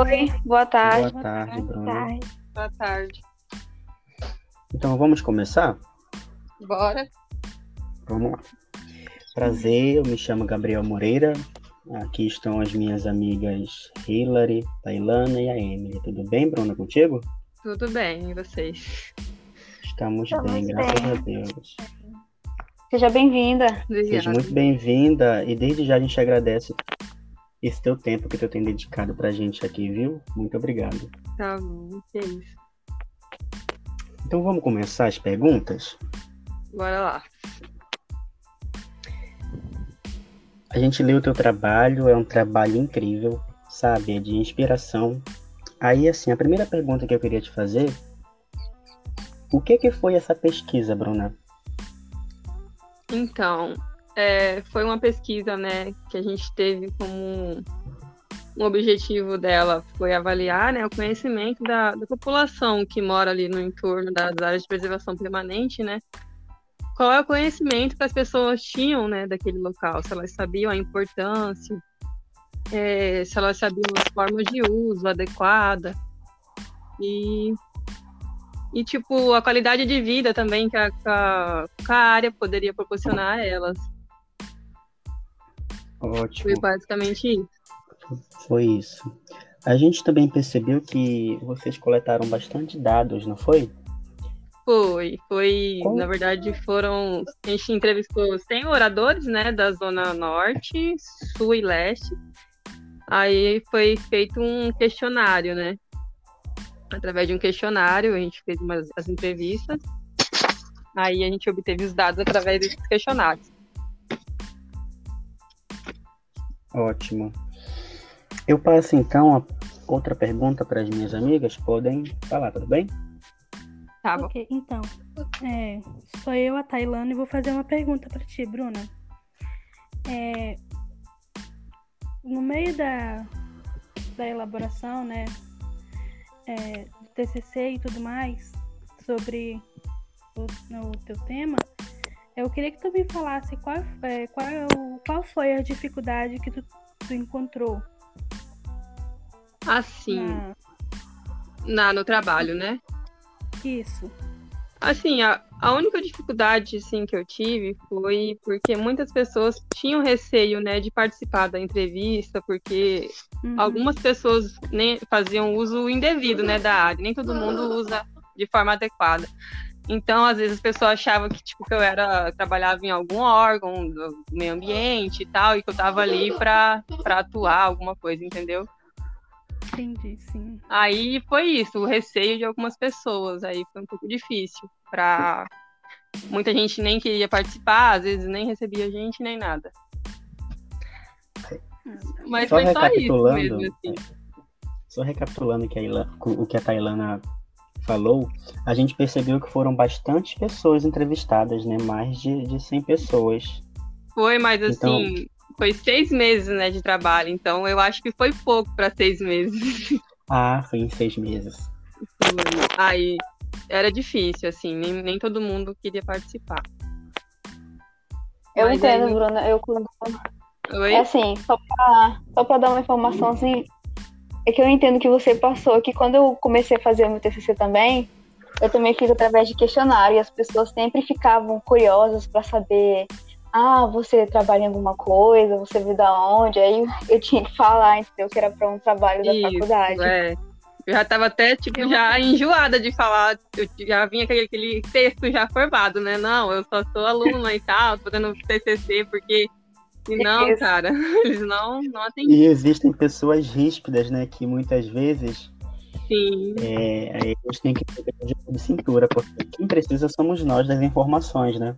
Oi, boa tarde. Boa tarde, Bruno. tarde. Boa tarde. Então vamos começar? Bora. Vamos lá. Prazer, eu me chamo Gabriel Moreira. Aqui estão as minhas amigas Hilary, Tailana e a Emily. Tudo bem, Bruna, contigo? Tudo bem, e vocês? Estamos, Estamos bem, graças bem. a Deus. Seja bem-vinda. Seja muito bem-vinda e desde já a gente agradece esse teu tempo que tu tem dedicado pra gente aqui, viu? Muito obrigado. Tá bom, que isso. Então vamos começar as perguntas? Bora lá. A gente lê o teu trabalho, é um trabalho incrível, sabe? É de inspiração. Aí, assim, a primeira pergunta que eu queria te fazer: o que que foi essa pesquisa, Bruna? Então, é, foi uma pesquisa, né, que a gente teve como um objetivo dela foi avaliar, né, o conhecimento da, da população que mora ali no entorno das áreas de preservação permanente, né, qual é o conhecimento que as pessoas tinham, né, daquele local, se elas sabiam a importância, é, se elas sabiam as formas de uso adequada e e tipo a qualidade de vida também que a, que a, área poderia proporcionar a elas. Foi Ótimo, basicamente isso. foi isso. A gente também percebeu que vocês coletaram bastante dados, não foi? Foi, foi, Como? na verdade, foram. A gente entrevistou 100 oradores, né, da Zona Norte, Sul e Leste. Aí foi feito um questionário, né? Através de um questionário, a gente fez umas, as entrevistas. Aí a gente obteve os dados através desses questionários. Ótimo. Eu passo então a outra pergunta para as minhas amigas. Podem falar, tudo bem? Tá bom. Ok, então, é, sou eu, a Tailana, e vou fazer uma pergunta para ti, Bruna. É, no meio da, da elaboração, né, é, do TCC e tudo mais, sobre o, o teu tema, eu queria que tu me falasse qual, é, qual, é o- qual foi a dificuldade que tu, tu encontrou Assim, na, na, no trabalho, né? isso. Assim, a, a única dificuldade assim, que eu tive foi porque muitas pessoas tinham receio, né, de participar da entrevista, porque Uhum. algumas pessoas nem faziam uso indevido, né, da área, nem todo mundo usa de forma adequada. Então, às vezes as pessoas achavam que tipo que eu era trabalhava em algum órgão do meio ambiente e tal, e que eu tava ali para para atuar alguma coisa, entendeu? Entendi, sim. Aí foi isso, o receio de algumas pessoas. Aí foi um pouco difícil para muita gente nem queria participar, às vezes nem recebia gente nem nada. Mas Só foi só isso recapitulando, mesmo, assim. Só recapitulando que a Ila- o que a Tailana falou, a gente percebeu que foram bastantes pessoas entrevistadas, né? Mais de, de 100 pessoas. Foi, mas Então- assim, foi seis meses, né, de trabalho. Então eu acho que foi pouco para seis meses. Ah, foi em seis meses. Aí era difícil, assim, nem, nem todo mundo queria participar. Eu Mas entendo, aí- Bruna. Eu quando Oi? É assim, só pra, só pra dar uma informação assim, é que eu entendo que você passou, que quando eu comecei a fazer o meu TCC também, eu também fiz através de questionário, e as pessoas sempre ficavam curiosas pra saber, ah, você trabalha em alguma coisa, você veio da onde, aí eu tinha que falar, entendeu, que era pra um trabalho da Isso, faculdade. É. Eu já tava até, tipo, já enjoada de falar, eu já vinha aquele, aquele texto já formado, né? Não, eu só sou aluna e tal, tô fazendo TCC, porque senão, Isso. cara, eles não, não atendiam. E existem pessoas ríspidas, né? Que muitas vezes Sim, é, aí a gente tem que ter de de cintura, porque quem precisa somos nós das informações, né?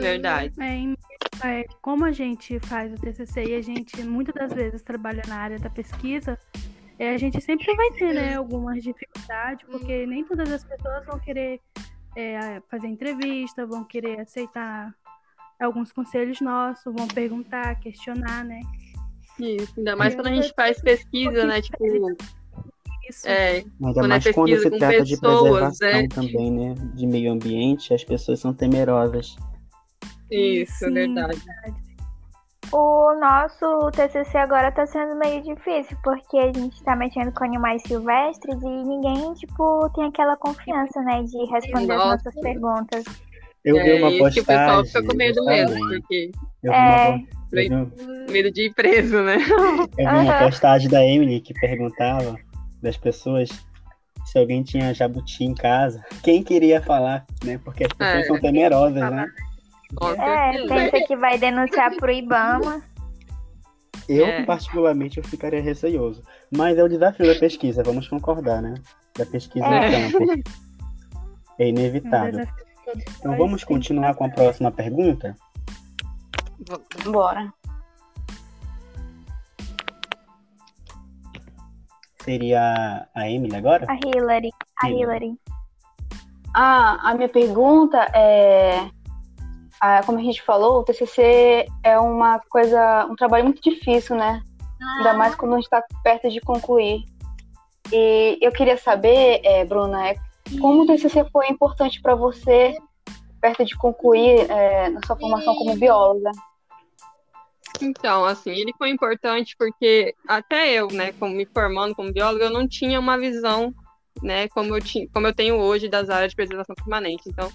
verdade. É, é, como a gente faz o TCC e a gente muitas das vezes trabalha na área da pesquisa, é, a gente sempre vai ter né, algumas dificuldades, porque nem todas as pessoas vão querer é, fazer entrevista, vão querer aceitar alguns conselhos nossos, vão perguntar, questionar, né? Isso, ainda mais quando a gente faz pesquisa, né? Tipo, Isso. é, Ainda Quando é mais quando pesquisa se trata de pessoas, preservação é. também, né? De meio ambiente, as pessoas são temerosas. isso, Sim. verdade. O nosso TCC agora tá sendo meio difícil, porque a gente tá mexendo com animais silvestres e ninguém, tipo, tem aquela confiança, né, de responder as Nossa. nossas perguntas. Eu vi é uma isso que o pessoal postagem. fica com medo mesmo, porque Eu vi, É. uma, eu vi medo de ir preso, né? eu vi uma postagem da Emily que perguntava das pessoas se alguém tinha jabuti em casa. Quem queria falar, né? Porque as pessoas É. são temerosas, né? É, pensa que vai denunciar pro Ibama. Eu, É. particularmente, eu ficaria receioso. Mas é o desafio da pesquisa, vamos concordar, né? Da pesquisa É. em campo. É inevitável. Então vamos continuar com a próxima pergunta? Bora. Seria a Emily agora? A Hillary. A Hillary. Hillary. Ah, a minha pergunta é, ah, como a gente falou, o TCC é uma coisa, um trabalho muito difícil, né? Ainda mais quando a gente está perto de concluir. E eu queria saber, é, Bruna, é, como o TCC foi importante para você perto de concluir é, na sua formação como bióloga? Então, assim, ele foi importante porque até eu, né, como me formando como bióloga, eu não tinha uma visão, né, como eu tinha, como eu tenho hoje das áreas de preservação permanente. Então,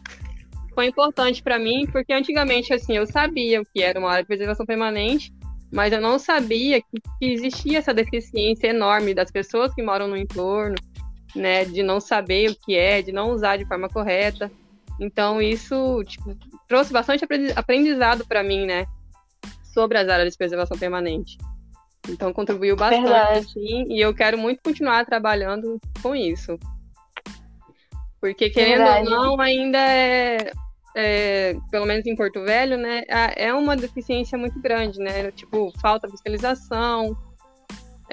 foi importante para mim porque antigamente assim, eu sabia o que era uma área de preservação permanente, mas eu não sabia que, que existia essa deficiência enorme das pessoas que moram no entorno, né, de não saber o que é, de não usar de forma correta. Então, isso tipo, trouxe bastante aprendi- aprendizado para mim, né, sobre as áreas de preservação permanente. Então contribuiu bastante, Verdade. assim, e eu quero muito continuar trabalhando com isso. Porque, querendo Verdade. ou não, ainda é, é, pelo menos em Porto Velho, né, é uma deficiência muito grande, né? Tipo, falta fiscalização.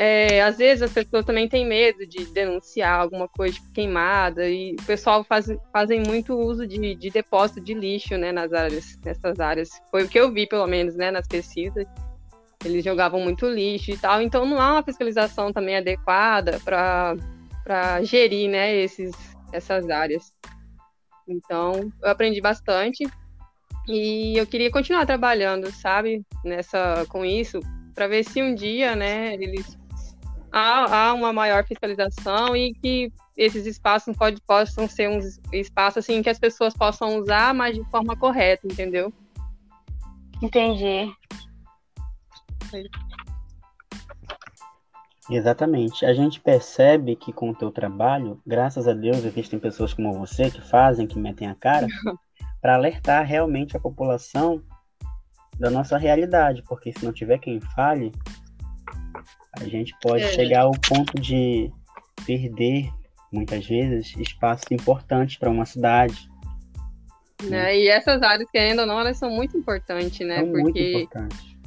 É, às vezes as pessoas também têm medo de denunciar alguma coisa tipo, queimada, e o pessoal faz, fazem muito uso de, de depósito de lixo, né, nas áreas, nessas áreas. Foi o que eu vi, pelo menos, né, nas pesquisas. Eles jogavam muito lixo e tal, então não há uma fiscalização também adequada para gerir, né, esses, essas áreas. Então, eu aprendi bastante e eu queria continuar trabalhando, sabe, nessa com isso, para ver se um dia, né, eles há, há uma maior fiscalização e que esses espaços pode, possam ser uns espaços assim que as pessoas possam usar, mas de forma correta, entendeu? Entendi. Exatamente. A gente percebe que com o teu trabalho, graças a Deus, existem pessoas como você que fazem, que metem a cara, para alertar realmente a população da nossa realidade, porque se não tiver quem fale, a gente pode É. chegar ao ponto de perder, muitas vezes, espaços importantes para uma cidade. Né? E essas áreas, querendo ou não, elas são muito importantes, né? São muito Porque importantes.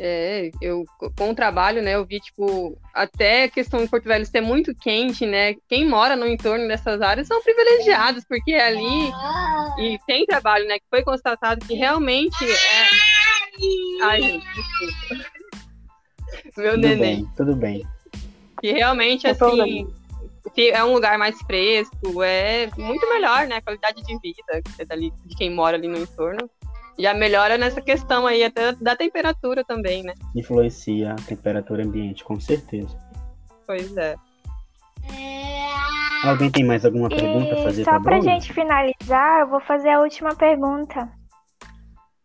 É, eu com o trabalho, né, eu vi, tipo, até a questão em Porto Velho ser muito quente, né? Quem mora no entorno dessas áreas são privilegiados, porque ali e tem trabalho, né, que foi constatado que realmente é. Ai, gente, desculpa. Meu Tudo neném. bem, tudo bem. Que realmente, assim, é um lugar mais fresco, é muito melhor, né? A qualidade de vida é dali, de quem mora ali no entorno. Já melhora nessa questão aí, até da temperatura também, né? Influencia a temperatura ambiente, com certeza. Pois é. Alguém tem mais alguma pergunta a fazer só para pra Bruna? gente finalizar, eu vou fazer a última pergunta.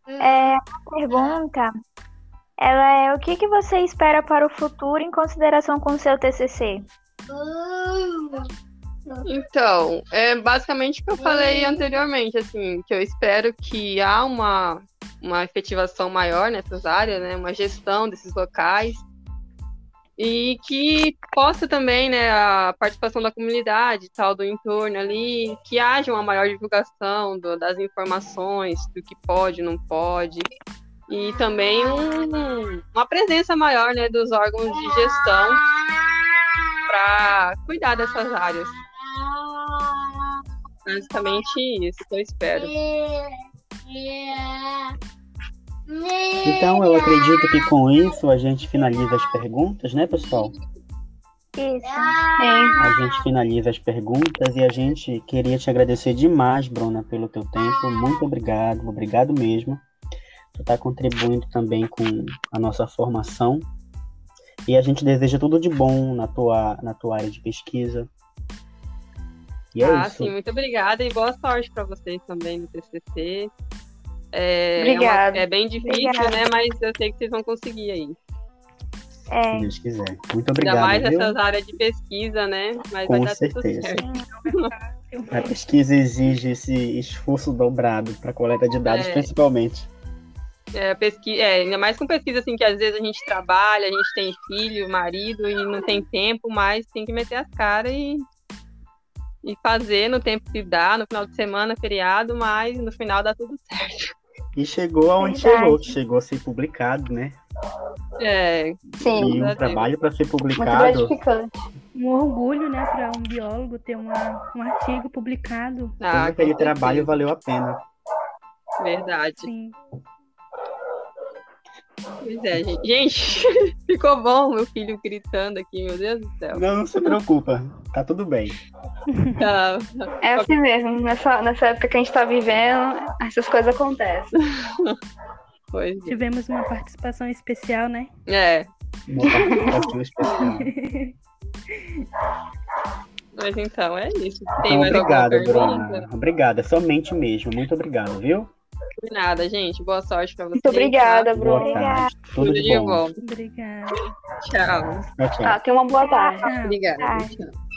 É, a pergunta, ela é o que, que você espera para o futuro em consideração com o seu TCC? Então, é basicamente o que eu falei anteriormente, assim, que eu espero que há uma, uma efetivação maior nessas áreas, né, uma gestão desses locais. E que possa também, né, a participação da comunidade e tal, do entorno ali, que haja uma maior divulgação do- das informações, do que pode, não pode, e também um- uma presença maior, né, dos órgãos de gestão para cuidar dessas áreas. Basicamente isso que eu espero. Então, eu acredito que com isso a gente finaliza as perguntas, né, pessoal? Isso. Sim. A gente finaliza as perguntas e a gente queria te agradecer demais, Bruna, pelo teu tempo. Muito obrigado, obrigado mesmo. Tu tá contribuindo também com a nossa formação. E a gente deseja tudo de bom na tua, na tua área de pesquisa. E é ah, isso. sim, muito obrigada e boa sorte para vocês também no TCC. É, Obrigada. É, uma- é bem difícil, Obrigada. né? Mas eu sei que vocês vão conseguir aí. Se É, Deus quiser. Muito Ainda obrigado, mais viu? nessas áreas de pesquisa, né? Mas Com vai dar certeza. tudo certo. A pesquisa exige esse esforço dobrado para coleta de dados, É. principalmente. É, pesqui... é, ainda mais com pesquisa assim, que às vezes a gente trabalha, a gente tem filho, marido e não tem tempo, mas tem que meter as caras e, e fazer no tempo que dá, no final de semana, feriado, mas no final dá tudo certo. E chegou aonde Verdade. chegou, que chegou a ser publicado, né? É, Sim, E um trabalho para ser muito publicado. Um orgulho, né, para um biólogo ter uma, um artigo publicado. ah, todo aquele trabalho valeu a pena. Verdade. Sim. Pois é, gente. Gente, ficou bom meu filho gritando aqui, meu Deus do céu. Não, não se preocupa, tá tudo bem. Tá, É assim mesmo, nessa, nessa época que a gente tá vivendo, essas coisas acontecem. pois é. Tivemos uma participação especial, né? É, Uma participação especial. mas então é isso. Tem Então, mais obrigado? Bruna. Obrigada, somente mesmo. Muito obrigado, viu? De nada, gente. Boa sorte pra vocês. Muito obrigada, Boa Bruno. tarde. Tudo Tudo de bom. bom. Obrigada. Tchau. Tchau, tchau. Tá, tenha uma boa tarde. Tchau. Obrigada. Tá. Tchau.